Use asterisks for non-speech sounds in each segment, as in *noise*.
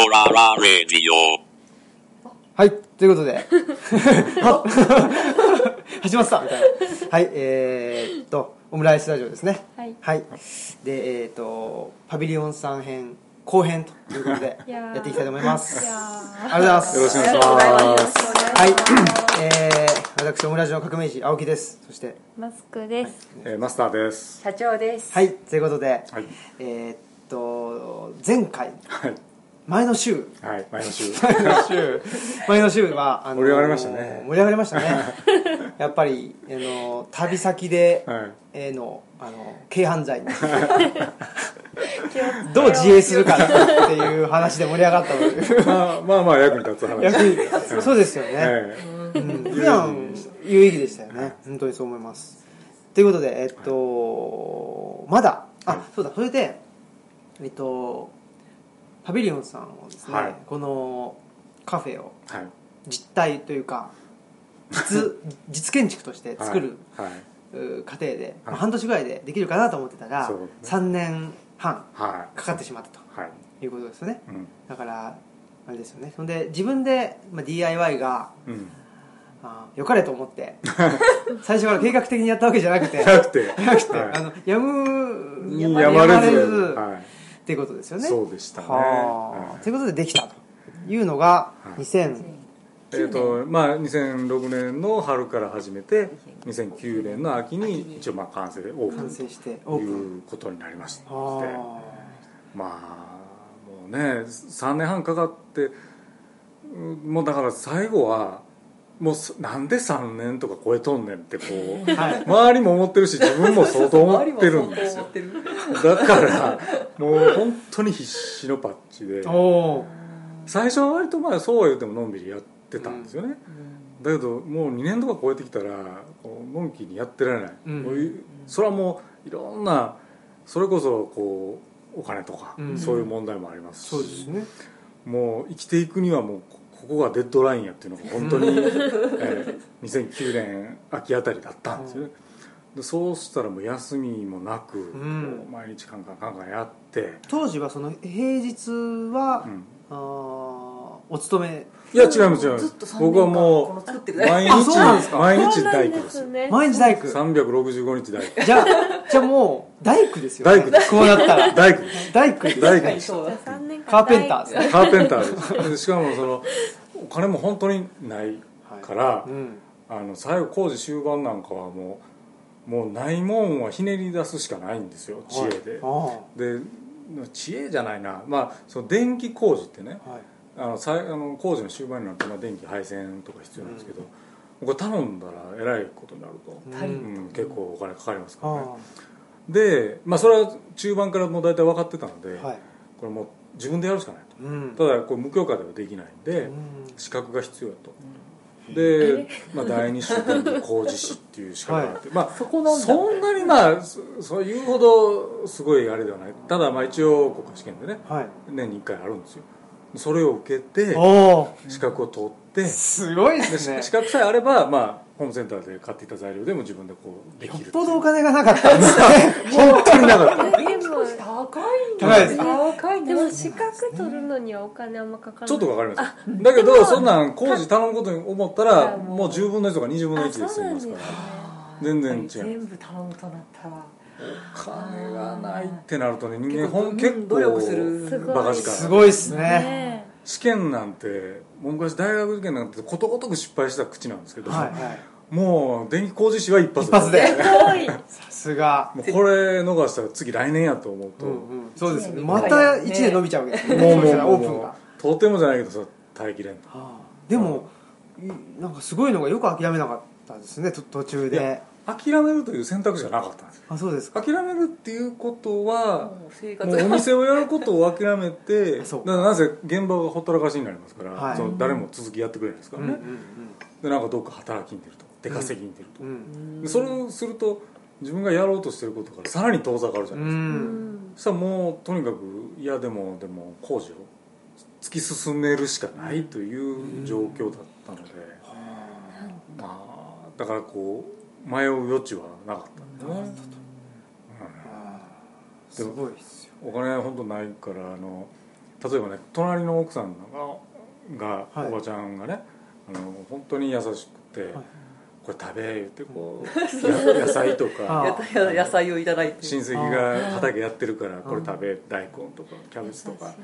オララレディオ。はい、ということで、*laughs* は *laughs* 始まったみたいな。はい、えー、っと、オムライスラジオですね。はいはい。で、えー、っと、パビリオンさん編後編ということで、いやっていきたいと思います。ありがとうございます。よろしくお願いしありがとうございまますす。はい、えー、私、オムラジオの革命児、青木です。そして、マスクです。えーマスターです社長です。はい、ということで、はいえー、っと、前回、はい前の週、はい前の週。前の週。*laughs* 前の週はあの盛り上がりましたね。盛り上がりましたね。*laughs* やっぱりあの旅先で、はい。えーのあの軽犯罪。に *laughs* どう自衛するかっていう話で盛り上がったというまあまあまあ役に立つ話。役に立つそうですよね、えうん。普段有意義でしたよね。本当にそう思います。ということでえっとまだ。あそうだ。それでえっとパビリオンさんをですね、はい。このカフェを実態というか *laughs* 実実建築として作る、過程で、まあはい半年ぐらいでできるかなと思ってたら、そうです3年半はい。かかってしまったとはい。いうことですよね。うん。だからあれですよね。そんで自分で、まあ、DIY がうん。あ良かれと思って *laughs* 最初から計画的にやったわけじゃなくて *laughs* なくて。なくて、はい。あのやむにやまれずはっていうことですよいね。そうでしたね。ははあということでできたというのがはい。2000、いえっとまあ2006年の春から始めて2009年の秋に一応まあ完成でオープン完成してということになりましたまあもうね3年半かかってうんもうだから最後はもうすなんで3年とか超えとんねんってこうあはい周りも思ってるし自分も相当思ってるんですよ。だからもう本当に必死のパッチで。最初は割とまあそうは言ってものんびりやってたんですよね、だけどもう2年とか超えてきたらのんきにやってられない、うん。それはもういろんなそれこそこうお金とか、うん。そういう問題もありますし。そうですね。もう生きていくにはもうこがデッドラインやっていうのが本当に、*laughs* えー2009年秋あたりだったんですよね、でそうしたらもう休みもなく、う毎日カンカンカンカンやって、当時はその平日は、うん。あーお勤め。いや違います違います。ずっと3年間僕はもうる毎日か。毎日大工ですね。毎日大工。365日大工。じゃあじゃあもう大工ですよ、ね、大工です。こうなったら。大工です。大工です。大工です。カーペンターですね。カーペンターです。でしかもそのお金も本当にないから、うん。あの最後工事終盤なんかはもうもうないもんはひねり出すしかないんですよ知恵で、はで知恵じゃないな。まあその電気工事ってねいはい。あのさいあの工事の終盤になるとまあ電気配線とか必要なんですけど、これ頼んだらえらいことになると、うん、結構お金かかりますからね。あで、まあ、それは中盤からもう大体分かってたので、あはい。これもう自分でやるしかないうん。とただこれ無許可ではできないんで、うん。資格が必要だと、で、*laughs* まあ、第二種電気工事士っていう資格があって、まあそこなんだ。そんなにまあそそういうほどすごいあれではない。ただまあ一応国家試験でねはい。年に1回あるんですよ。それを受けて資格を取ってすごいでですね。資格さえあれば、まあ、ホームセンターで買っていた材料でも自分でこうでよっきるぽどお金がなかったんですね。*laughs* 本当になかった高い高いです。高いね。でも資格取るのにはお金あんまかからない。ちょっとかかります。だけどそんなん工事頼むことに思ったらあもう。もう10分の1とか20分の1あで済みますから。全然違う。全部頼むとなった。ら金がないってなるとね人間結構ほん結構努力する。すごいバカ力。すごいですね。ね試験なんて昔大学受験なんてことごとく失敗した口なんですけど、はいはいもう電気工事士は一発一発で。え。すごい。さすが。もうこれ逃したら次来年やと思うと、うんうん。そうですまた1年伸びちゃうわけですね。もうもそうオープンがうとてもじゃないけどさ耐えきれんはあ。でもいなんかすごいのがよく諦めなかったですねと途中で。諦めるという選択肢がなかったんですよ。あそうですか。諦めるっていうことはもう生活もうお店をやることを諦めて *laughs* そうだか。らなぜ現場がほったらかしになりますから、はい。その誰も続きやってくれないですからね、うんうんでなんかどっか働きに出ると出稼ぎに出ると、うん。うん。でそれをすると自分がやろうとしてることからさらに遠ざかるじゃうないですか、ん。そしたらもうとにかく嫌でもでも工事を突き進めるしかないという状況だったので、まあだからこう迷う余地はなかったんでね、すごいですよ。お金本当ないからあの例えばね隣の奥さんがが、はい。おばちゃんがねあの本当に優しくて、はいこれ食べ言ってこうや *laughs* 野菜とか野菜をいただいて。親戚が畑やってるからこれ食べ大根とかキャベツとか。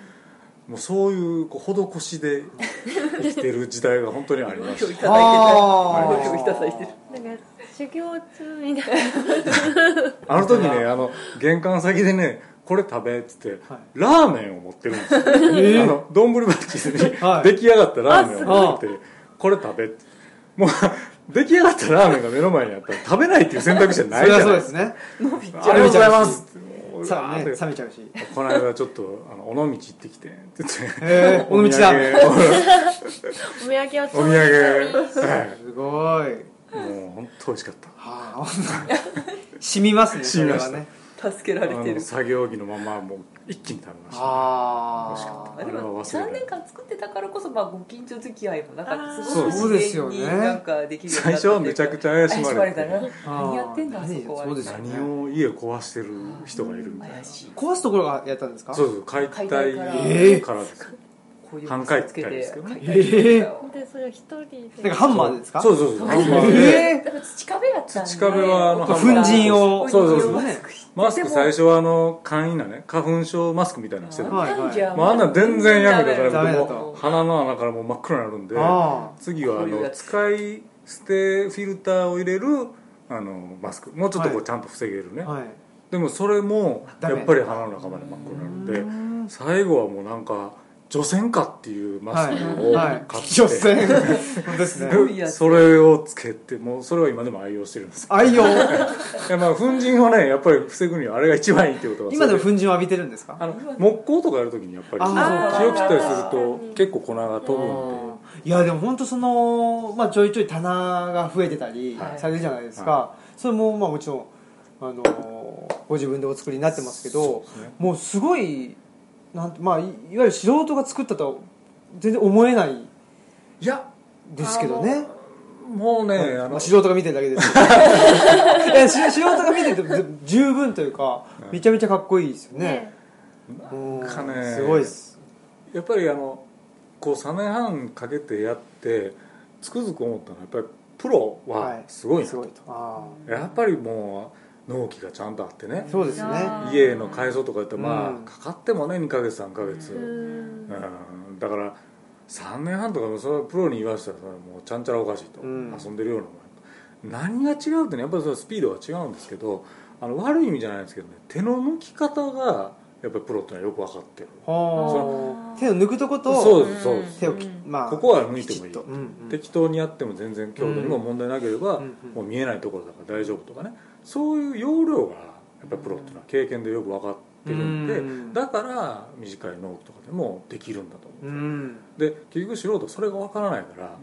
もうそういうこう施しで生きてる時代が本当にありまごしたいただいてあーごいいただいてる。なんか修行中みたいな。*laughs* あの時ねあの玄関先でねこれ食べっつって、はい。ラーメンを持ってるんですよ、あの丼バッチにはい。出来上がったラーメンを持ってて、これ食べって。もう出来上がったラーメンが目の前にあったら食べないっていう選択肢はないそれはじゃないですか。そうですね。ありがとうございます。さあね冷めちゃうしこの間ちょっとあの尾道行ってきてって言ってへえ尾道だ。お土産お土産を。お土産。はいすごい。もう本当美味しかった。はあ。*laughs* 染みますねそ染みました。れはね助けられてる。作業着のままもう一気に食べました。あ美味しかった。あでもあれは忘れない。3年間作ってたからこそまあご近所付き合いもなんかすあー。ごくそうですよね。自然になんかできるようにな最った初はめちゃくちゃ怪しまれて。何やってんだあそ何こは。そうです何を家壊してる人がいるみたいな。怪しい。壊すところがやったんですか？そうそう解体から解体から。えです。半解体つけてですけどね。解体してた。よでそれを一人で。なんかハンマーですか？そうそうそう。ハンマーで。えだから土壁やったんで土壁はあの粉塵を。そうそうそうマスク最初はあの簡易なね花粉症マスクみたいなのしてた。はいはい。じゃまああんなん全然やめたからダメだと。もう鼻の穴からもう真っ黒になるんであ次はあのこういうやつ使い捨てフィルターを入れるあのマスク。もうちょっとこはうちゃんと防げるね、あはい。でもそれもダメ。やっぱり鼻の中まで真っ黒になるんで最後はもうなんか除染かっていうマスクをはい。買って、女性。本当で *laughs* すねそれをつけてもうそれは今でも愛用してるんです。*laughs* 愛用。*laughs* いやまあ粉塵をねやっぱり防ぐにはあれが一番いいってことは今でも粉塵を浴びてるんですか？あの木工とかやるときにやっぱりあー。気を切ったりすると結構粉が飛ぶんで。いやでも本当その、まあ、ちょいちょい棚が増えてたりはい。されるじゃないですか、それもまあもちろんあのご自分でお作りになってますけどそうですね。もうすごいなんて、まあ、いいわゆる素人が作ったとは全然思えないいやですけどね。もうねあのまあ、素人が見てるだけです。*laughs* 素人が見てると十分というかめちゃめちゃかっこいいですよね。うん。なんかねすごいです。やっぱりあのこう3年半かけてやってつくづく思ったのはやっぱりプロはすごいなすごいと。あやっぱりもう納期がちゃんとあってね。あそうですね。家の改装とかやったらまあ、うん。かかってもね2ヶ月3ヶ月、ううん。んだから3年半とかもそれはプロに言わせたらそれはもうちゃんちゃらおかしいと、うん。遊んでるような何が違うってねやっぱりそれはスピードは違うんですけどあの悪い意味じゃないんですけどね手の抜き方がやっぱりプロってのはよく分かってる。はあ。手を抜くとことそうですそうです。手をきまあここは抜いてもいい。うんうん。適当にやっても全然強度にも問題なければ、もう見えないところだから大丈夫とかねそういう要領がやっぱりプロっていうのは経験でよく分かってるんで、うん。だから短い納期とかでもできるんだと思ううん。んで結局素人それが分からないから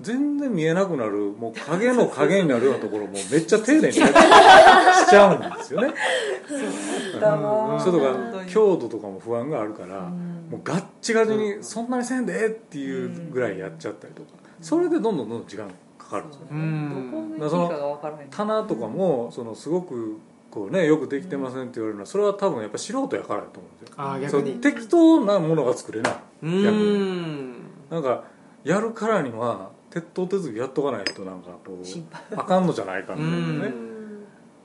全然見えなくなるもう影の影になるようなところもめっちゃ丁寧にしちゃうんですよね。そうとか強度とかも不安があるから、もうガッチガチにそん。なにせんでっていうぐらいやっちゃったりとかそれでどんどんどんどん時間かかるんですよね棚とかもそのすごくこうねよくできてませんって言われるのはそれは多分やっぱ素人やからだと思うんですよ。ああ逆に。適当なものが作れない。う逆に。んなんかやるからには鉄頭鉄尾やっとかないとなんかこうあかんのじゃないかみたいなうね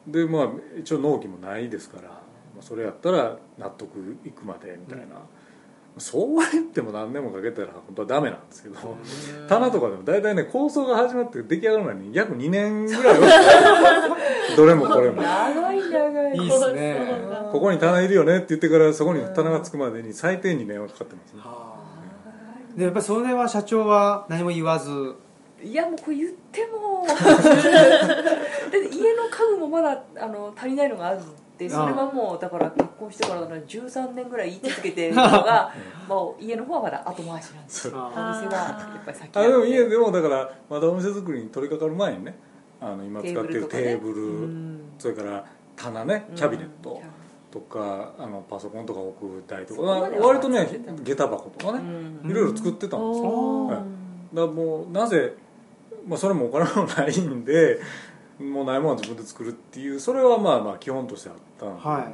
でまあ一応納期もないですから、まあ、それやったら納得いくまでみたいな、そうは言っても何年もかけたら本当はダメなんですけど、棚とかでも大体ね構想が始まって出来上がるのに約2年ぐらいは *laughs* どれもこれも。長い長い。いいっすね。ここに棚いるよねって言ってからそこに棚がつくまでに最低2年はかかってますね。でやっぱりそれは社長は何も言わず。いやもうこれ言っても。だって家の家具もまだあの足りないのがあるん。でそれはもうだから結婚してからの13年ぐらい言い続けてるのがもう *laughs* 家の方はまだ後回しなんです。よおあ店はやっぱり先あでも家ででもだからまだお店作りに取り掛かる前にねあの今使ってるテーブルそれから棚ねキャビネットとかあのパソコンとか置く台とか割とね下駄箱とかねうん。いろいろ作ってたんですよ。はいだからもうなぜ、まあ、それもお金もないんでもうないものは自分で作るっていうそれはまあまあ基本としてあったんで、は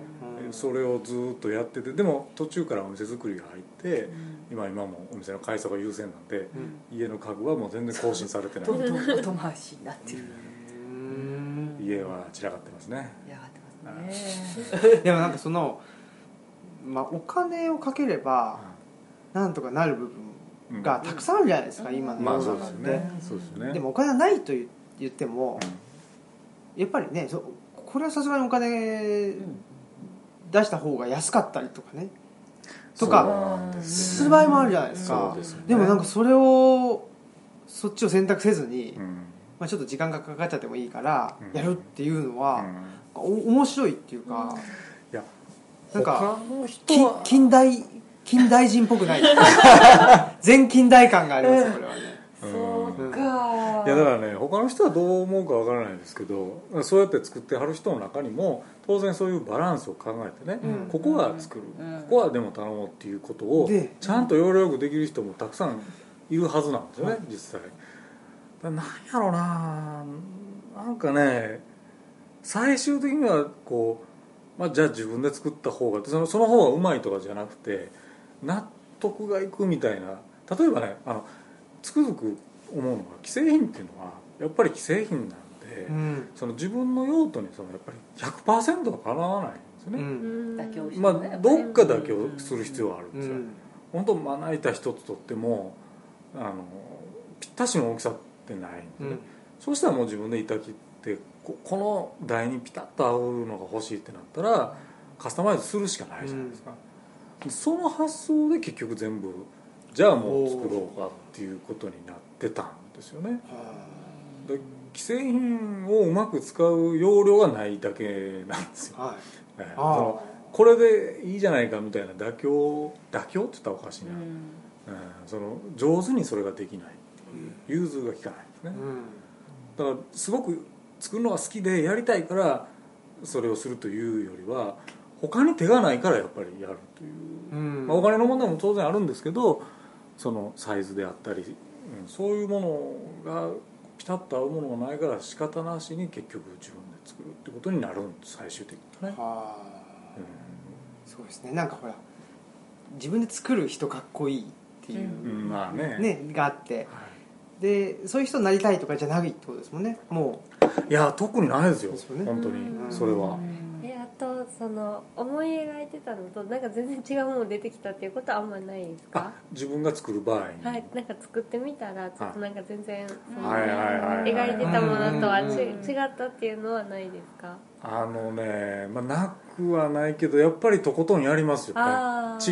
い。それをずっとやっててでも途中からお店作りが入って今今もお店の改装が優先なんでうん。家の家具はもう全然更新されてない。どんどん後回しになってる。うん。家は散らかってますね。やがってますね。でもなんかその、まあ、お金をかければなんとかなる部分がたくさんあるじゃないですか、今のまあそう世の中って、ですよね。そうですよね。でもお金がないと言言っても、やっぱりねそこれはさすがにお金出した方が安かったりとかね。とかすする場合もあるじゃないですか。でもなんかそれをそっちを選択せずに、うん。まあ、ちょっと時間がかかっちゃってもいいからうん。やるっていうのうは、んお面白いっていうか、いやなんか近代近代人っぽくない。*laughs* 全近代感がありますよこれはねか。いやだからね他の人はどう思うかわからないですけどそうやって作ってはる人の中にも当然そういうバランスを考えてね、うん。ここは作る、うん。ここはでも頼もうっていうことをでちゃんと要領よくできる人もたくさんいるはずなんですよね、実際。だからなんやろうな。なんかね最終的にはこう、まあ、じゃあ自分で作った方がそのその方がうまいとかじゃなくて納得がいくみたいな。例えばねあのつくづく思うのが既製品っていうのはやっぱり既製品なんで、うん。その自分の用途にそのやっぱり100%はかなわないんですようね、ん。妥協してまあね。どっか妥協する必要はあるんですよ、うん。本当まな板一つとってもあのぴったしの大きさってないんですね、うん。そうしたらもう自分で板切ってここの台にピタッと合うのが欲しいってなったらカスタマイズするしかないじゃないですか、その発想で結局全部じゃあもう作ろうかっていうことになってたんですよね。で既製品をうまく使う要領がないだけなんですよ、はい。ええ。あー。そのこれでいいじゃないかみたいな妥協妥協って言ったらおかしいな、うん。うんその上手にそれができない。融通が利かないですね。うん。だからすごく作るのが好きでやりたいからそれをするというよりは他に手がないからやっぱりやるという、うん。まあ、お金の問題も当然あるんですけどそのサイズであったり、うんそういうものがピタッと合うものがないから仕方なしに結局自分で作るってことになるんです最終的にね、はあ。うそうですね。なんかほら自分で作る人かっこいいっていう、ん。うんまあね。ねがあって。はい。でそういう人になりたいとかじゃないってことですもんね。もいや特にないですよ。ですよね。本当に。それはとその思い描いてたのとなんか全然違うもの出てきたっていうことはあんまないですあか自分が作る場合に、はいなんか作ってみたらちょっとなんか全然そのはい。はいはいはい描いてたものとは違ったっていうのはないですか？あのね、まあ、なくはないけどやっぱりとことんやりますよね。違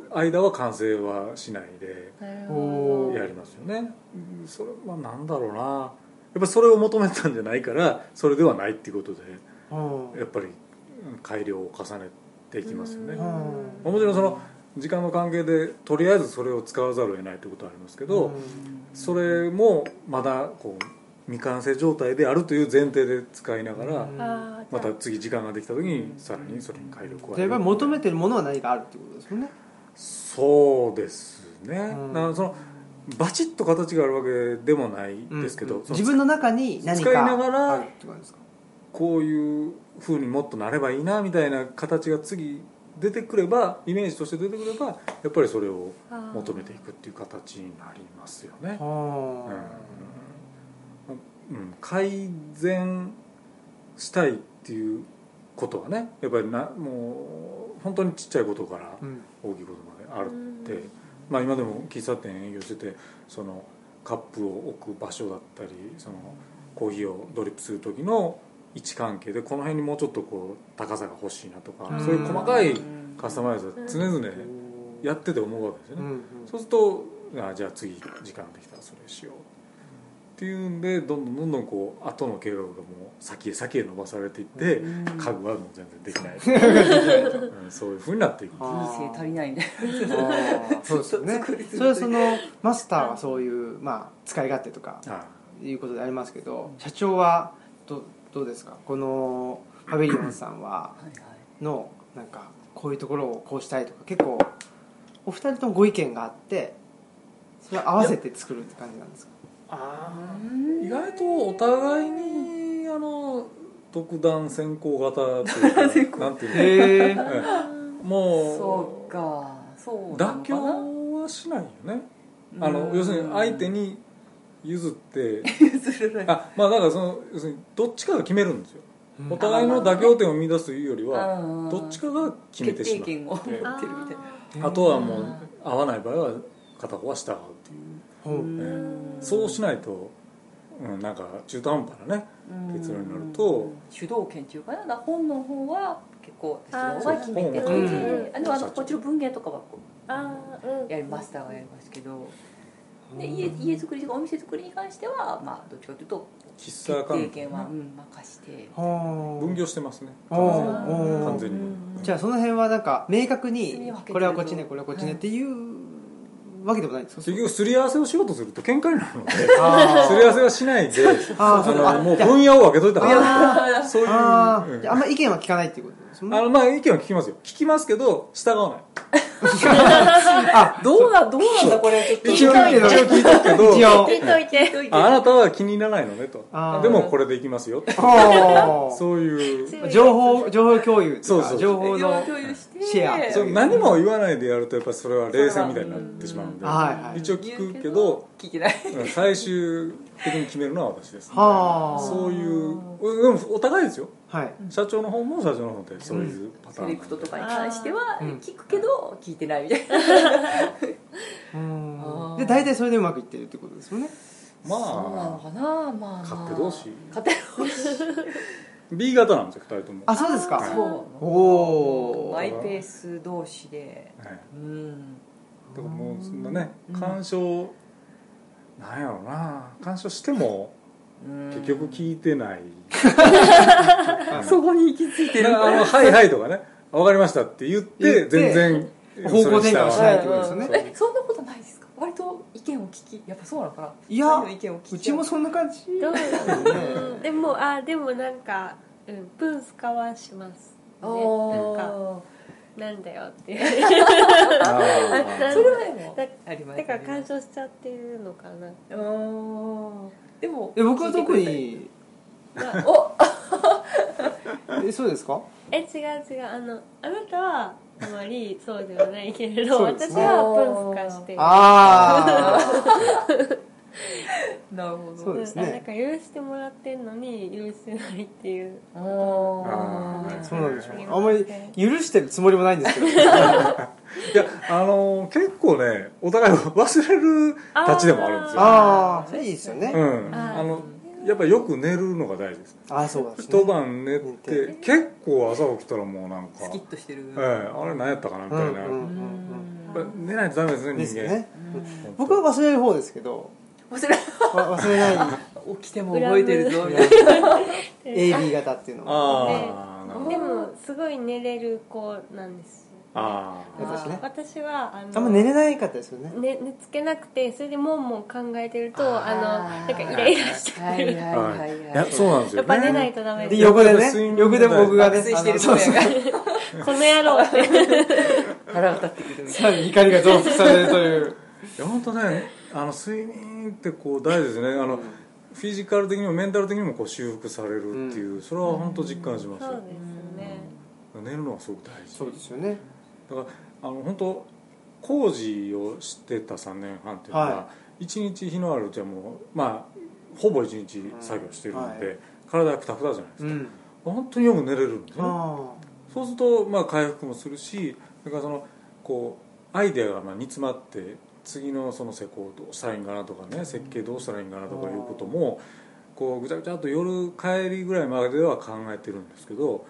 う間は完成はしないで。なるおーほど。やりますよね。うんそれはなんだろうな。やっぱそれを求めたんじゃないからそれではないっていうことで。う、うん。やっぱりうん改良を重ねていきますよね。うん。もちろんその時間の関係でとりあえずそれを使わざるを得ないってことはありますけど、それもまだこう未完成状態であるという前提で使いながら、また次時間ができた時にさらにそれに改良を加える。求めてるものは何かあるってことですもんね。そうですね、うん。だからそのバチッと形があるわけでもないですけど、そのうん自分の中に何か使いながらこういうふうにもっとなればいいなみたいな形が次出てくればイメージとして出てくればやっぱりそれを求めていくっていう形になりますよね、はうん。うん、改善したいっていうことはねやっぱりなもう本当にちっちゃいことから大きいことまであるって、まあ、今でも喫茶店営業しててそのカップを置く場所だったりそのコーヒーをドリップする時の位置関係でこの辺にもうちょっとこう高さが欲しいなとか、うん。そういう細かいカスタマイズは常々やってて思うわけですよね、うんそうするとあじゃあ次時間できたらそれしようっていうんでどんどんどんどんこう後の計画がもう先へ先へ伸ばされていって、うん。家具はもう全然できない、う。んそういうふうになっていく。あ人生足りないね。あー。そうですよね。それはそのマスターはそういう、まあ、使い勝手とかあい。うことでありますけど社長はどどうですか？このパビリオンさんはのなんかこういうところをこうしたいとか結構お二人ともご意見があってそれを合わせて作るって感じなんですか？あー。意外とお互いにあの特段先行型というか *laughs* なんていうか、へえええもそうか。そう妥協はしないよね。あうん。の要するに相手に譲ってあまあだからその要するにどっちかが決めるんですよ。お互いの妥協点を見出すというよりはうんどっちかが決めてしまう。権を持ってるみたいな。あとはもう合わない場合は片方は従うっていう。ほう。ええ。そうしないと、うん、なんか中途半端なね結論になると主導権っていうかな本の方は結構私の方が決めてあー感じそうであでもあのもちろん文芸とかはこああうん。うやりマスターがやりますけどで家家作りとかお店作りに関してはまあどっちかというと喫茶決定関権は、うん、任して。はあ。分業してますね。お完全に。じゃあその辺はなんか明確にこれはこっちねこれはこっちねっていうわけでもないんですか？結局すり合わせをしようとすると喧嘩になるので *laughs* あすり合わせはしないであのもう分野を分けといた方がいい。あそういう。あんま意見は聞かないっていうこと？あのまあ意見は聞きますよ。聞きますけど従わない。*laughs* あどうなどうなんだこれ。ちょっと一応聞いとくけど。いといて。ああなたは気に入らないのねと。でもこれでいきますよそういう。情報情報共有っていかそうそう情報の共有して。シェア。そう何も言わないでやるとやっぱそれは冷戦みたいになってしまうんで。はいはい一応聞くけど聞いてないうん最終的に決めるのは私ですはあ。そういうでもお互いですよはい。社長の方も社長の方でそういうパターンセレクトとかに関してはうん。聞くけど聞いてないみたいな。*laughs* で大体それでうまくいってるってことですよね。まそうなのあかな。まあまあ。勝手同士。勝手同士。B 型なんですよ2人とも。あそうですか。そう。なのおおマイペース同士で。はい。うん。だからもうそんなねうん。干渉なんやろうな。干渉しても結局聞いてない。*laughs* そこに行き着いてる。あの「はいはい」とかね「分かりました」って言って全然方向転換をしないってことですよね。えそんなことないですか？割と意見を聞きやっぱそうなのかないや二人の意見を聞きうちもそんな感じ。ねう？ん。でもあでもなんかうんプンスカはしますあねなんかーなんだよっていう。それはでもだありますだから干渉しちゃってるのかな。あー。でもえ僕は特に。お。*laughs* えそうですか？え違う違う。あのあなたはあまりそうではないけれど、ね。はプンスカしてる。あ *laughs* *laughs* なるほど。そうですね。んなんか許してもらってんのに許してないっていう。ああそうなんでしょうあんまり許してるつもりもないんですけど。*laughs* いやあのー結構ねお互い忘れるたちでもあるんですよ。ああいいですよね。うん。あのやっぱよく寝るのが大事です。ああそうですね。一晩寝て結構朝起きたらもうなんかスキッとしてる。ええあれ何やったかなみたいな、うんうんうん。やっぱ寝ないとダメですね人間。ですよね。うん。僕は忘れる方ですけど忘れわ忘れない。起きても覚えてるぞ。みたいな AB 型っていうのはああなるほど。でもすごい寝れる子なんです。よあ私ね。私はあのあんま寝れないかったですよね。ね、寝つけなくてそれでもんもん考えてるとあのなんかイーライラしちゃうはいはいあはいそうなんですよ。ねやっぱ寝ないとダメで横でね横で僕がねしてるそうそうこの野郎って。*laughs* 腹が立ってくるみたいさらに怒りが増幅されるという。いや本当ねあの睡眠ってこう大事ですね。あの、フィジカル的にもメンタル的にもこう修復されるっていう、それは本当実感しますよ。そうですね。寝るのはすごく大事。そうですよね。だからあの本当工事をしてた3年半っていうのは、は一日日のあるうちはもうまあほぼ一日作業してるんで、はい。体がくたくたじゃないですか、うん。本当によく寝れるんですよね。あ。そうするとまあ回復もするしそれからそのこうアイデアがまあ煮詰まって次のその施工どうしたらいいんかなとかね設計どうしたらいいんかなとかいうこともこうぐちゃぐちゃっと夜帰りぐらいまでは考えてるんですけど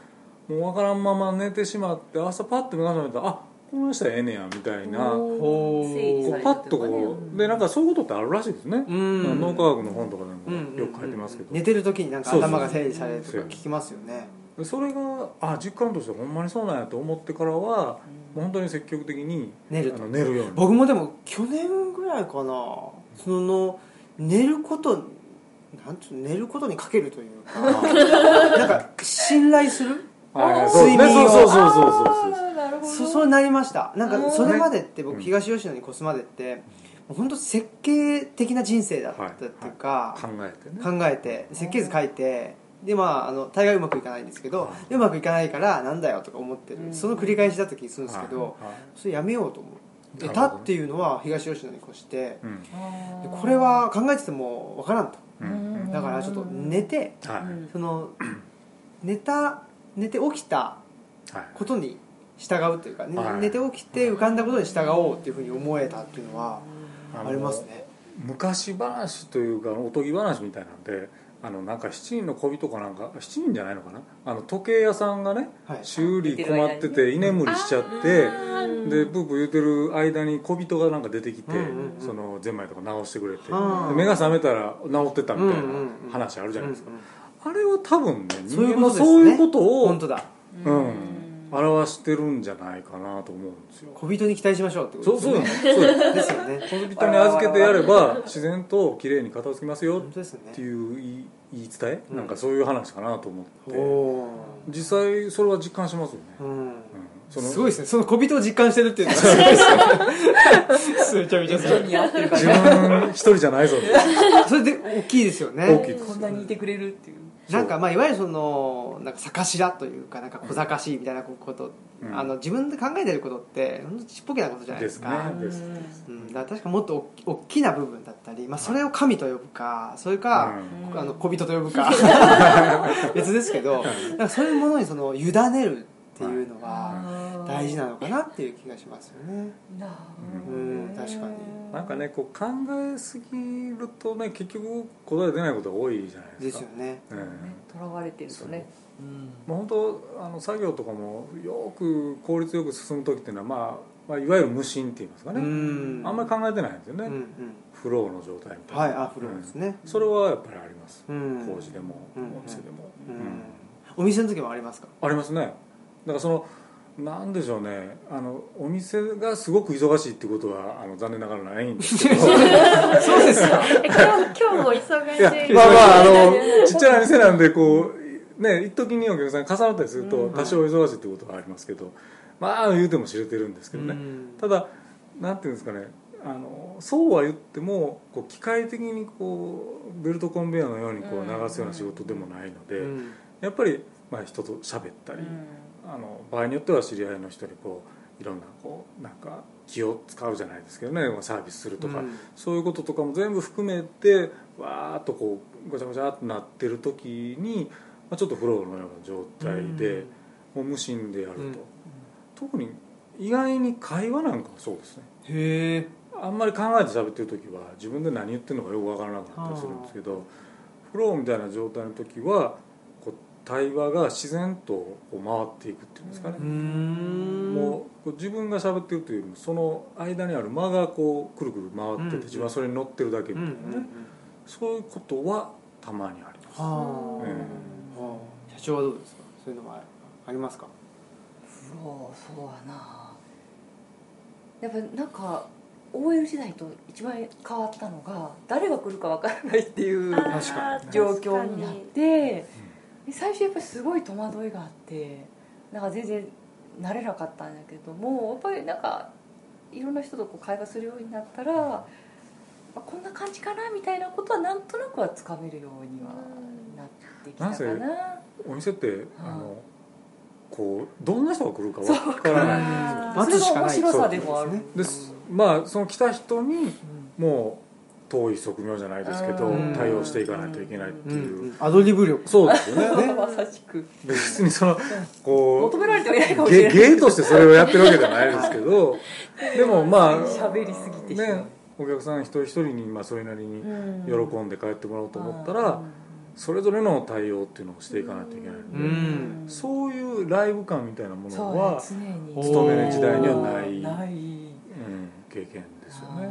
もう分からんまま寝てしまって朝パッと目が覚めたらあこのしたらええねやみたいなあこほうパッとこうでなんかそういうことってあるらしいですね、うん。脳科学の本とかでうんもよく書いてますけど、寝てる時になんか頭が整理されるとか聞きますよね。でそれがあ実感としてほんまにそうなんやと思ってからは、もう本当に積極的に寝ると。あの寝るように。僕もでも去年ぐらいかなその寝ることなんていうの寝ることにかけるというかなんか信頼する？睡眠を。そうそうそうそうそうなるほど。そそうなりました。なんかそれまでってうん。僕東吉野に越すまでって本当設計的な人生だったっていうか考えてね。考えて設計図書いてでまああの大概うまくいかないんですけど、でうまくいかないからなんだよとか思ってる、うん。その繰り返しだった気がするんですけど、はい。はい。それやめようと思ってたっていうのは東吉野に越してうん。でこれは考えててもわからんと。うん。だからちょっと寝てはい。その寝た寝て起きたはい。ことに従うというか、寝て起きて浮かんだことに従おうっていうふうに思えたっていうのはありますね。昔話というかおとぎ話みたいなんであのなんか7人の小人かなんか7人じゃないのかな？あの時計屋さんがねはい。修理困ってて居眠りしちゃってでブーブー言うてる間に小人がなんか出てきて、うんうんうん。そのゼンマイとか直してくれて、うんで目が覚めたら治ってたみたいな話あるじゃないですか、うんうんあれは多分ね人そういう間のそういうことを本当だ。うん表してるんじゃないかなと思うんですよ。小人に期待しましょうってことそうですね。そうなんですそうですよね。小人に預けてやれば自然と綺麗に片付きますよ本当ですねっていう言い言い伝え、うん。なんかそういう話かなと思おって。お実際それは実感しますよね、ー、うん。うん。そのすごいですね。その小人を実感してるっていうのが *laughs* すごいですよね。めちゃめちゃすごい。に合ってるか自ら分一人じゃないぞ。それで大きいですよね。大きいですこんなにいてくれるっていうなんかまあいわゆるそのなんか逆頭というかなんか小賢しいみたいなこと、うん。あの自分で考えてることってちっぽけなことじゃないですか。ですねうん、だ確かもっとお大きな部分だったり、まあ、それを神と呼ぶかそれか、うん。あの小人と呼ぶか。*laughs* 別ですけどなんかそういうものにその委ねるっていうのは大事なのかなっていう気がしますよね。うん確かに。なんかねこう考えすぎるとね結局答え出ないことが多いじゃないでか。ですすよね。うん。とらわれてるとね。まあ、本当あの作業とかもよく効率よく進む時っていうのは、まあ、まあいわゆる無心って言いますかうね、ん。あんまり考えてないんですよね、うんうん。フローの状態みたいな。はいあフローですね、それはやっぱりあります、うん。工事でも、うん。お店でも、うん。うん。お店の時もありますか？ありますねだからそのなんでしょうね。あのお店がすごく忙しいってことはあの残念ながらないんですけど。*laughs* そうですかえ今日今日も忙しい。いやまあまああのちっちゃな店なんでこうね一時にお客さん重なったりすると多少忙しいってことはありますけど、まあ言うても知れてるんですけどね、うん。ただなんていうんですかね。あのそうは言ってもこう機械的にこうベルトコンベヤーのようにこう流すような仕事でもないので、うん。やっぱり、まあ、人と喋ったり、あの場合によっては知り合いの人にこういろんなこうなんか気を使うじゃないですけどねサービスするとか、うん。そういうこととかも全部含めてわーっとこうごちゃごちゃっとなってる時に、まあ、ちょっとフローのような状態で、もう無心でやると、うん。特に意外に会話なんかもそうですね。へえ。あんまり考えて喋ってる時は自分で何言ってるのかよくわからなかったりするんですけどフローみたいな状態の時は対話が自然とこう回っていくっていうんですかね。う、ん。もうこう自分が喋ってるというよりもその間にある間がこうくるくる回ってて、うん。自分はそれに乗ってるだけみたいなね、そういうことはたまにあります、はあ、えはあ。社長はどうですか？そういうのはありますか？そうそうやな。やっぱなんか OL 時代と一番変わったのが誰が来るかわからないっていう状況になってで最初やっぱりすごい戸惑いがあってなんか全然慣れなかったんだけどもやっぱりなんかいろんな人とこう会話するようになったら、あこんな感じかなみたいなことはなんとなくはつかめるようにはなってきたかな。な。お店ってあのこうどんな人が来るかわからない。それが面白さでもある。ですまあその来た人にもう遠い側面じゃないですけどうん。対応していかないといけないってうんいう、うんアドリブ力。そうですよね。*laughs* まさしく。別にそのこ求められてはいないかうもしれない。ゲゲーとしてそれをやってるわけじゃないですけどでもまあ喋りすぎてしまう。ねお客さん一人一人にまあそれなりに喜んで帰ってもらおうと思ったらそれぞれの対応っていうのをしていかないといけない。のうでん。そういうライブ感みたいなものは、勤める時代にはない。ない。うん、経験ですよね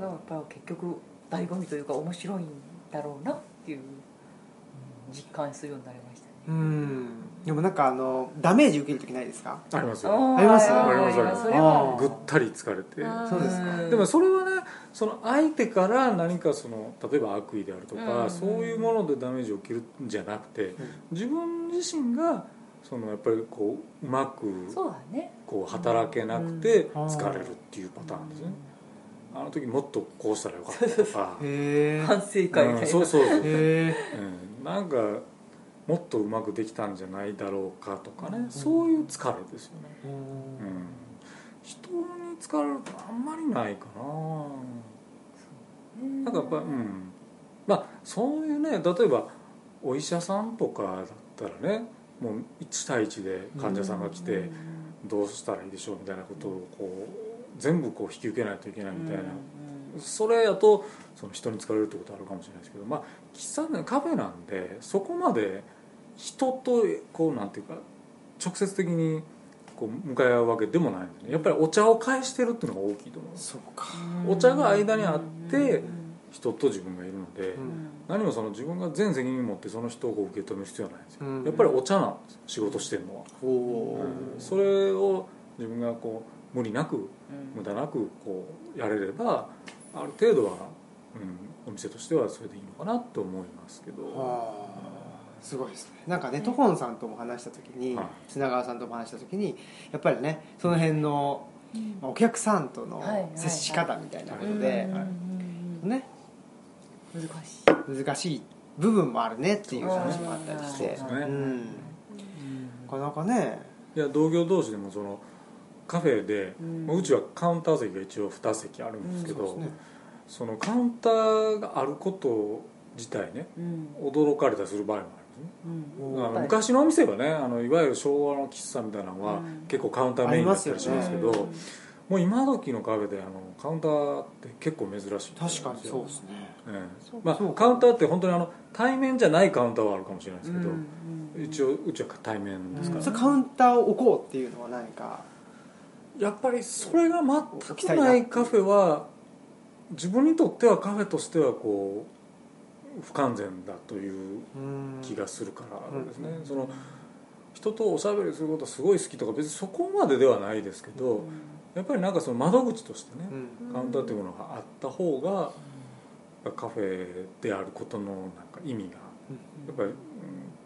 やっぱり結局醍醐味というか面白いんだろうなっていう実感するようになりましたね。うん。でもなんかあのダメージ受ける時ないですか？ありますよ。あります？あありますあります。それは。ぐったり疲れて。そうですか。でもそれはねその相手から何かその例えば悪意であるとか、うん。そういうものでダメージを受けるんじゃなくて、自分自身がそのやっぱりこううまくそうだね。こう働けなくてうん。疲れるっていうパターンですね、あの時もっとこうしたらよかったとか。*laughs* へえ反省会みたいな、うんそうそうそう、うん、なんかもっとうまくできたんじゃないだろうかとかね、そういう疲れですよね、うん。うん、人に疲れるとあんまりないかな。なんかやっぱうん。まあそういうね例えばお医者さんとかだったらねもう1対1で患者さんが来てどうしたらいいでしょうみたいなことをこう全部こう引き受けないといけないみたいな、それやとその人に疲れるってことあるかもしれないですけどまあ喫茶店カフェなんでそこまで人とこうなんていうか直接的にこう向かい合うわけでもないんでね。やっぱりお茶を返してるっていうのが大きいと思いますそうか。お茶が間にあって人と自分がいるので、うん。何もその自分が全責任持ってその人を受け止める必要はないんですよ、うん。やっぱりお茶なんですよ仕事してるのは、うん。それを自分がこう無理なく無駄なくこうやれればある程度は、うん、お店としてはそれでいいのかなと思いますけど、すごいですね。なんかねトホンさんとも話した時にはい。砂川さんとも話した時にやっぱりねその辺のまあお客さんとのはいはいはい。接し方みたいなことうんでうんうん。ね。難しい。難しい部分もあるねっていう話もあったりして。そうですね。うん。なかなかね。いや同業同士でもそのカフェで、うちはカウンター席が一応2席あるんですけど、そのカウンターがあること自体ねうん。驚かれたりする場合もあるんですね。うん。あの昔のお店はねあのいわゆる昭和の喫茶みたいなのは、うん。結構カウンターメインだったりしますけどもう今時のカフェであのカウンターって結構珍しい確かにそうですね。ええ。まあカウンターって本当にあの対面じゃないカウンターはあるかもしれないですけど、うん。一応うちは対面ですから、それカウンターを置こうっていうのは何か？やっぱりそれが全くないカフェは自分にとってはカフェとしてはこう不完全だという気がするからですね、その人とおしゃべりすることすごい好きとか別にそこまでではないですけど、やっぱりなんかその窓口としてね、うん。カウンターというものがあった方がカフェであることのなんか意味がやっぱり、うん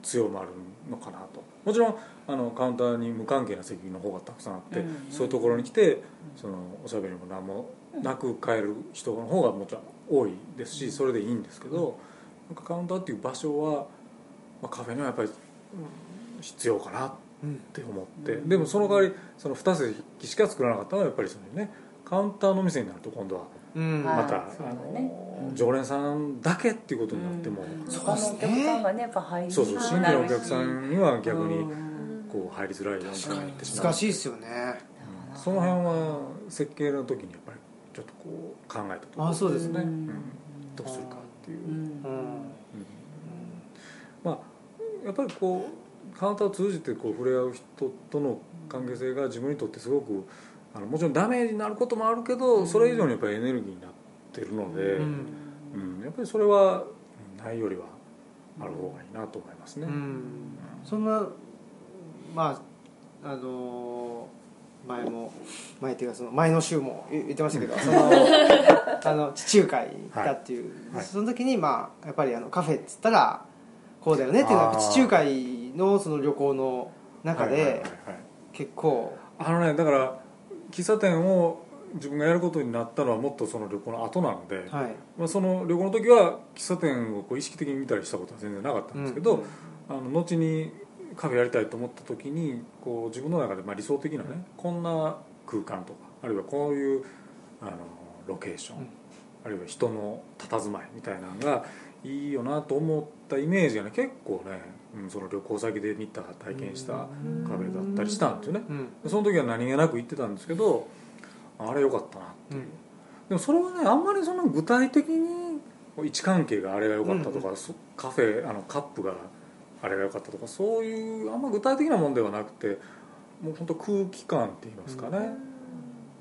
強まるのかなと。もちろんあのカウンターに無関係な席の方がたくさんあって、うんそういうところに来てそのおしゃべりも何もなく帰る人の方がもちろん多いですしそれでいいんですけど、なんかカウンターっていう場所は、まあ、カフェにはやっぱり、うん必要かなって思って、でもその代わりその2席しか作らなかったのはやっぱりそのねカウンターの店になると今度はまた、あね。の常連さんだけっていうことになっても、他のお客さんがねやっぱ入りそうそう新規のお客さんには逆にうん。こう入りづらいようになって。しまう難しいですよね。うんその辺は設計の時にやっぱりちょっとこう考えたところ。あそうですね。うん。どうするかっていう、うん。うん。うん。まあやっぱりこうカウンターを通じてこう触れ合う人との関係性が自分にとってすごくあのもちろんダメージになることもあるけどそれ以上にやっぱりエネルギーになってるので、うん。うん。やっぱりそれはうんないよりはある方がいいなと思いますね、うん。そんなまああのー前も前っていうかその前の週も言言ってましたけど、その *laughs* あの地中海行ったっていう、はい。はい。その時にまあやっぱりあのカフェっつったらこうだよねっていうのは地中海のその旅行の中で結構。あのねだから喫茶店を自分がやることになったのはもっとその旅行の後なので、はい。まあ、その旅行の時は喫茶店をこう意識的に見たりしたことは全然なかったんですけど、あの後にカフェやりたいと思った時にこう自分の中でまあ理想的なね、こんな空間とかあるいはこういうあのロケーション、うん。あるいは人の佇まいみたいなのがいいよなと思ったイメージがね結構ね、うん、その旅行先で見た体験したカフェだったりしたんですよね、うん。その時は何気なく行ってたんですけどあれ良かったなっていう、うん。でもそれはねあんまりその具体的に位置関係があれが良かったとか、そカフェあのカップがあれが良かったとかそういうあんま具体的なもんではなくてもう本当空気感って言いますかね、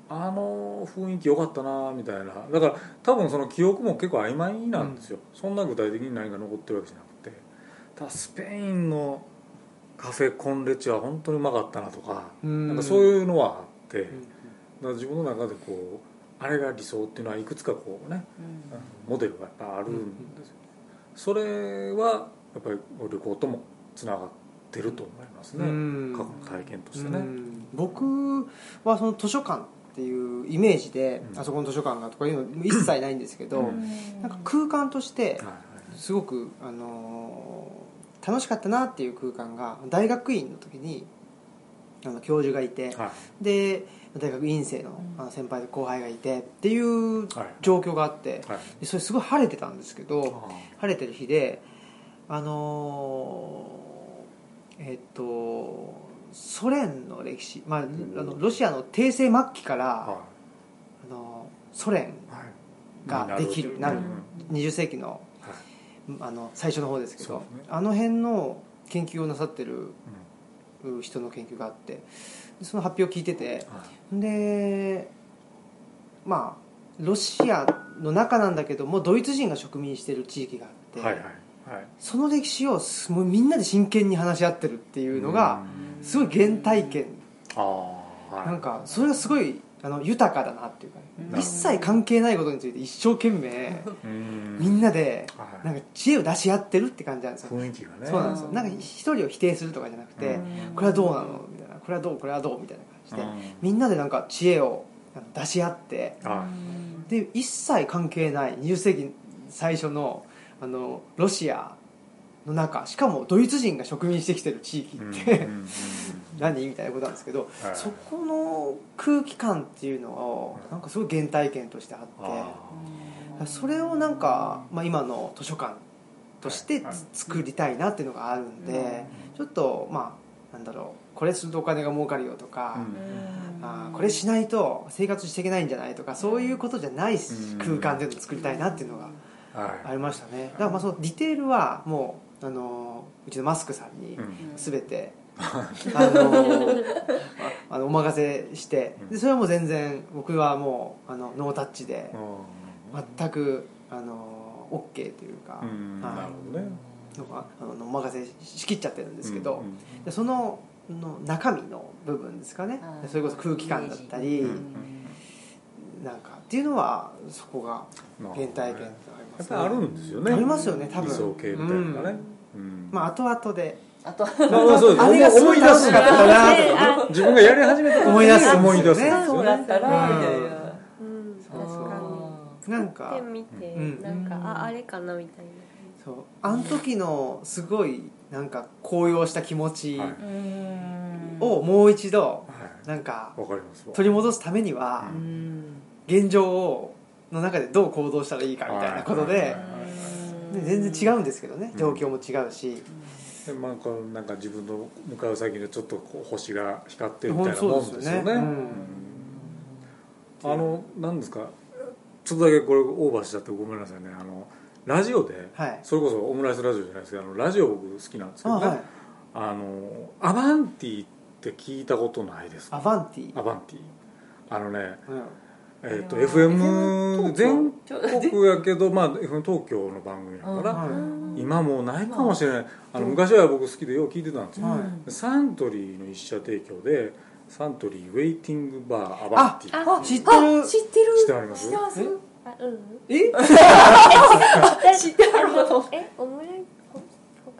あの雰囲気良かったなみたいな。だから多分その記憶も結構曖昧なんですよ、そんな具体的に何が残ってるわけじゃなだスペインのカフェコンレチは本当にうまかったなとか、うん。なんかそういうのはあって、うん自分の中でこうあれが理想っていうのはいくつかこうねモデルがやっぱあるんですよ、それはやっぱり旅行ともつながってると思いますね、うん。過去の体験としてね、うん。僕はその図書館っていうイメージで、うん。あそこの図書館がとかいうの一切ないんですけど、うん。なんか空間としてすごく、あのー楽しかったなっていう空間が大学院の時にあの教授がいて、はい。で大学院生のあの先輩と後輩がいてっていうはい。状況があって、はい。でそれすごい晴れてたんですけどあ晴れてる日であのーえっとソ連の歴史、まあ、あのロシアの帝政末期から、はあのソ連いはい。ができるなるうん。20世紀のはいあの最初の方ですけどね。あの辺の研究をなさってる人の研究があってでその発表を聞いててはい。でまあロシアの中なんだけどもドイツ人が植民してる地域があって、はいはいはい。その歴史をすもうみんなで真剣に話し合ってるっていうのがすごい原体験。ああはい。なんかそれがすごいあの豊かだなっていうか、うん。一切関係ないことについて一生懸命うん。みんなではいなんか知恵を出し合ってるって感じなんですよ、雰囲気がね。そうなんですよ。なんか一人を否定するとかじゃなくて、うん。これはどうなのみたいな。これはどうこれはどうみたいな感じで、うん。みんなでなんか知恵を出し合ってはで一切関係ない20世紀最初のあのロシアの中しかもドイツ人が植民してきてる地域って、何みたいなことなんですけど、はい。そこの空気感っていうのをなんかすごい原体験としてあってあそれをなんか、まあ、今の図書館として作りたいなっていうのがあるんで、ちょっとまあなんだろうこれするとお金が儲かるよとか、うん。あーこれしないと生活していけないんじゃないとかそういうことじゃないうん。空間での作りたいなっていうのがありましたね。だからまあそのディテールはもうあのうちのマスクさんにいうん。全て、*laughs* あのああのお任せしてでそれはもう全然僕はもうあのノータッチで全くあの OK というか、うん。はい。なるほどね。あのお任せしきっちゃってるんですけど、うんうんでそのの中身の部分ですかね。それこそ空気感だったり、うんなんかっていうのはそこがまあ原体験とありやますっぱりあるんですよね。ありますよね多分。理想形みたいなね。うん。まあ後々で。あとまあまあそうです。あれがすごい楽しかったな自分がやり始めた時思い出す。思い出す。ねよそうだったなみたいな。うんそう。確かになんか。てみて、うん。なんかああれかなみたいな。そう。あの時のすごいなんか高揚した気持ちはい。をもう一度はい。なんか取り戻すためには現状をの中でどう行動したらいいかみたいなことではいで全然違うんですけどね。状況も違うし。でまあこうなんか自分の向かう先でちょっとこう星が光ってるみたいなもんですよね。ね。うん。あのなんですか？ちょっとだけこれオーバーしちゃってごめんなさいね。あのラジオで、はい。それこそオムライスラジオじゃないですけどあのラジオ僕好きなんですけどね。あはい。あのアバンティって聞いたことないですか？アバンティ？アバンティ。あのねうんえっ、と FM 全東国やけどまあ FM 東京の番組だから、はい。今もうないかもしれない。あ。の昔は僕好きでよう聞いてたんですよ、はい。サントリーの一社提供でサントリーウェイティングバーアバンティああ知ってる。知ってる。知ってあります？知ってます。え？*laughs* 知ってるのえ？オムライほ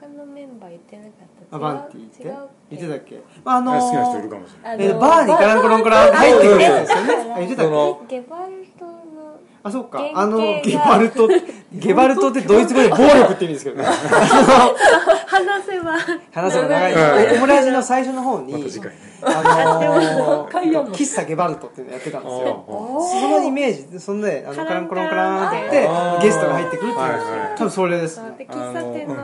他のメンバー言ってなかった。アバンティって違う？言ってたっけ？あのあ好きな人いるかもしれない。えーバーにカランコロンコラン入ってくるやつですよね。あ言ってたっけ？ゲバルトのあそっか。あのゲバルト *laughs* ゲバルトってドイツ語で暴力って意味ですけどね。*laughs* 話せば。話せば長い。はい。オムライスの最初の方にあの喫茶ゲバルトっていうのやってたんですよ。あそのイメージそんであのカランコロンコランって言ってゲストが入ってくるっていう。はいはい。多分それです喫茶店の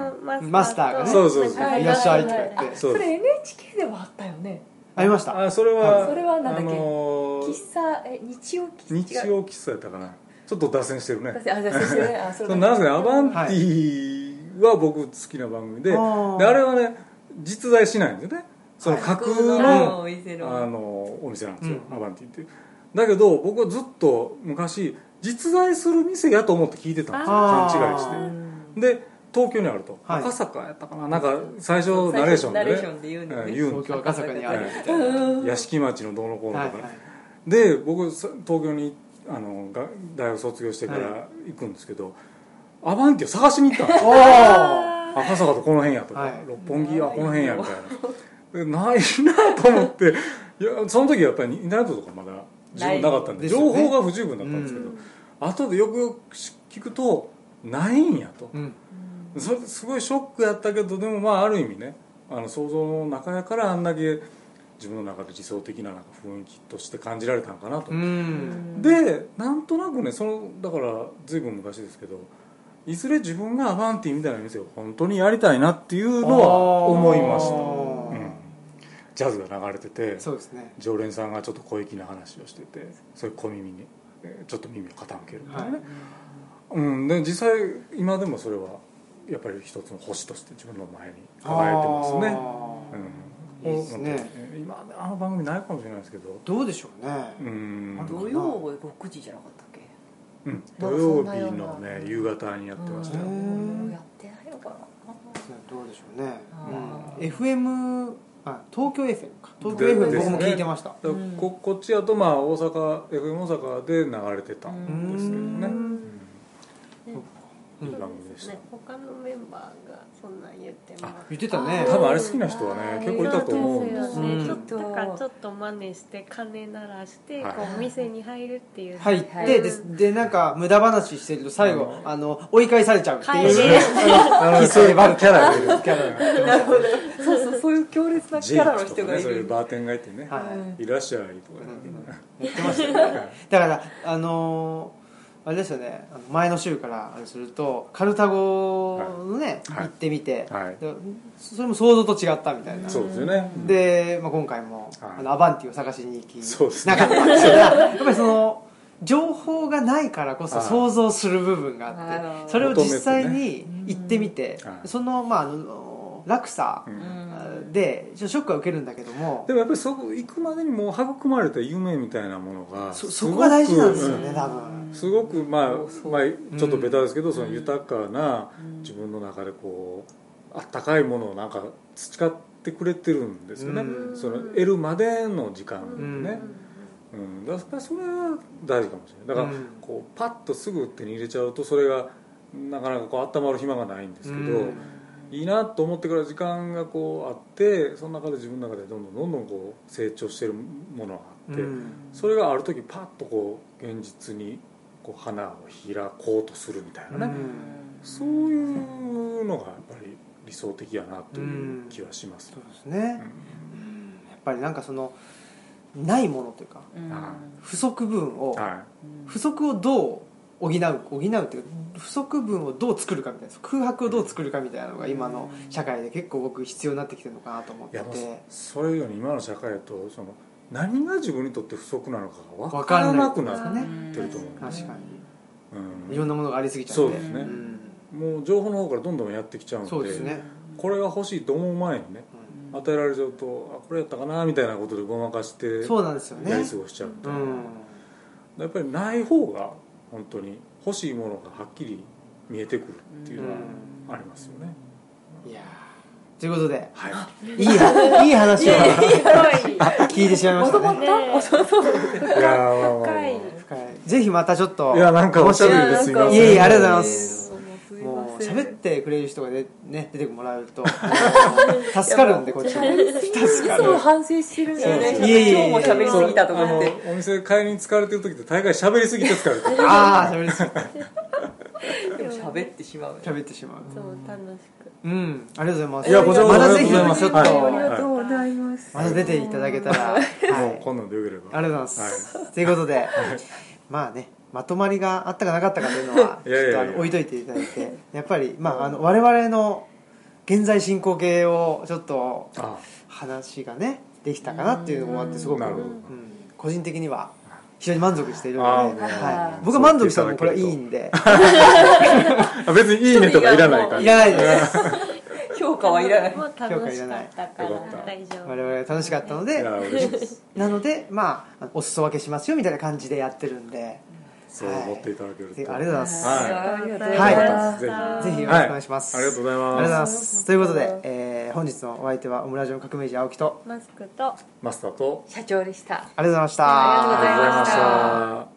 マスターがねそうそうそう。いらっしゃいとか言って。それ NHK でもあったよね。ありました。あそれはそれはなんだっけ？あのー喫茶え日曜喫日曜喫茶やったかなちょっと脱線してるね。あじゃあそしてね。あそなんですかねアバンティは僕好きな番組で,、あー。であれはね実在しないんですよね。その架空の,、のお店のあのお店なんですよ、うん。アバンティっていう。だけど僕はずっと昔実在する店やと思って聞いてたんですよ。勘違いして。で東京にあると、はい。赤坂やったかな。なんか最初ナレーションでね。ナレーションで言うんだよね。うん言うん東京赤坂にある。みたいな屋敷町のどうのこうのとかね、はいはい。で僕さ東京にあのが大学卒業してから行くんですけど、アバンティを探しに行ったんですよ赤坂とこの辺やとか、はい。六本木はこの辺やみたいな。でないなと思って。いやその時はやっぱりインターネットとかまだ十分なかったんでね。情報が不十分だったんですけど、後でよくよく聞くとないんやと。うん。それすごいショックやったけどでもまあある意味ねあの想像の中やからあんだけ自分の中で理想的ななんか雰囲気として感じられたのかなと、うん。でなんとなくねそのだから随分昔ですけどいずれ自分がアバンティみたいな店を本当にやりたいなっていうのは思いました、うん、ジャズが流れててそうですね。常連さんがちょっと小粋な話をしててそういう小耳にえーちょっと耳を傾けるみたいなね、うん、で実際今でもそれはやっぱり一つの星として自分の前に輝いてますね、うん、いいですね今あの番組ないかもしれないですけど。どうでしょうね。うん、土曜6時じゃなかったっけ？うん、そ土曜日のね夕方にやってましたよ、うん。やってないのかな。どうでしょうね、あうん、FM あ東京 FM か。東京で FM ですね僕も聞いてました。だからここっちやとまあ大阪 FM 大阪で流れてたんですけどね、うんいい番組でした、ね他のメンバーがそんなん言っても言ってたね。多分あれ好きな人はね結構いたと思うんですよ、うんそうですよね。ちょっとだからちょっと真似して鐘鳴らしてはい。こう店に入るっていう。入って、はいででなんか無駄話してると最後、あの追い返されちゃうっていう、はい。あの *laughs* そういうキャラがいる。キャラがなる。ほどそうそうそういう強烈なキャラのジェイクとかねそういう人がいるバーテンがいてね、はい。いらっしゃいとか言ってましただからあのーあれですよね。前の週からするとカルタゴのね、はい。行ってみて、はい。でそれも想像と違ったみたいな、そうですよね、で、まあ、今回も、はい。あのアバンティを探しに行きそうですね。なかったんですよ。だからやっぱりその情報がないからこそはい。想像する部分があって、はいそれを実際に行ってみて、はいその,、まあ、あの落差うん。でショックは受けるんだけども。でもやっぱりそこ行くまでにもう育まれた夢みたいなものがそそすごくこが大事なんですよね、うん。多分。すごくまあ、まあ、ちょっとベタですけど、その豊かな自分の中でこうあったかいものをなんか培ってくれてるんですよね、うん。その得るまでの時間ね、うん。だからそれは大事かもしれない。だから、うん。こうパッとすぐ手に入れちゃうとそれがなかなかこう温まる暇がないんですけど、うんいいなと思ってから時間がこうあってその中で自分の中でどんどんどんどんこう成長してるものがあって、うん。それがある時パッとこう現実にこう花を開こうとするみたいなね、そういうのがやっぱり理想的やなという気はします、そうですね、うん。やっぱりなんかそのないものというか不足分を、は不足をどう補う補うっていうか不足分をどう作るかみたいな空白をどう作るかみたいなのが今の社会で結構僕必要になってきてるのかなと思ってて。それより今の社会だとその何が自分にとって不足なのかが分わかからんなくなってると思う、確かにうん。いろんなものがありすぎちゃって。そうですね。ん。もう情報の方からどんどんやってきちゃうんでそうですね、これが欲しいと思う前にね与えられちゃうとあこれやったかなみたいなことでごまかしてそうなんですよね。やり過ごしちゃうみたいな、うん。やっぱりない方が本当に欲しいものがはっきり見えてくるっていうのはありますよね、いやー。ということで。はい。いいいい話を。深 *laughs* 聞いてしまいましたね。いねいやーまあまあまあ。深い。深い。ぜひまたちょっといやなんかおしゃべりです。いませんいえいえありがとうございますもうもう喋ってくれる人がで、ね、出てもらえると *laughs* 助かるんでこっちも。助かいつもる反省してるんだよね。今日も喋りすぎたとかあのってお店帰りに疲れてる時って大概喋りすぎて疲れてるああ喋りすぎ。でも喋ってしまう喋ってしまう。そう楽しく。うんありがとうございます。いやこちらまだぜひありがとうちょっと、ございますはい。ありがとうございます。また出ていただけたら、はい、もうこんなんでよければ。ありがとうございます、ということで、まあねまとまりがあったかなかったかというのは *laughs* ちょっとあの置いといていただいて。やっぱり、まあ、あの我々の現在進行形をちょっとあ話がねできたかなっていうのもあってすごく、個人的には非常に満足しているあので、ーはい、僕は満足したらもうこれはいいんで。あ *laughs* 別にいいねとかいらない感じ。いらないです。*laughs* 評価はいらない。もう楽しかったからよかった。大丈夫。我々楽しかったのいでなのでまあお裾分けしますよみたいな感じでやってるんでそう思っていただけると、ぜひありがとうござい。ます、はい。ありがとうごはいざいます。ぜぜひよろしくお願いします、ありがとうございます。ありがとうございます。ということで、えー本日のお相手はオムラジオ革命児青木とマスクとマスターと社長でした。ありがとうございました。ありがとうございました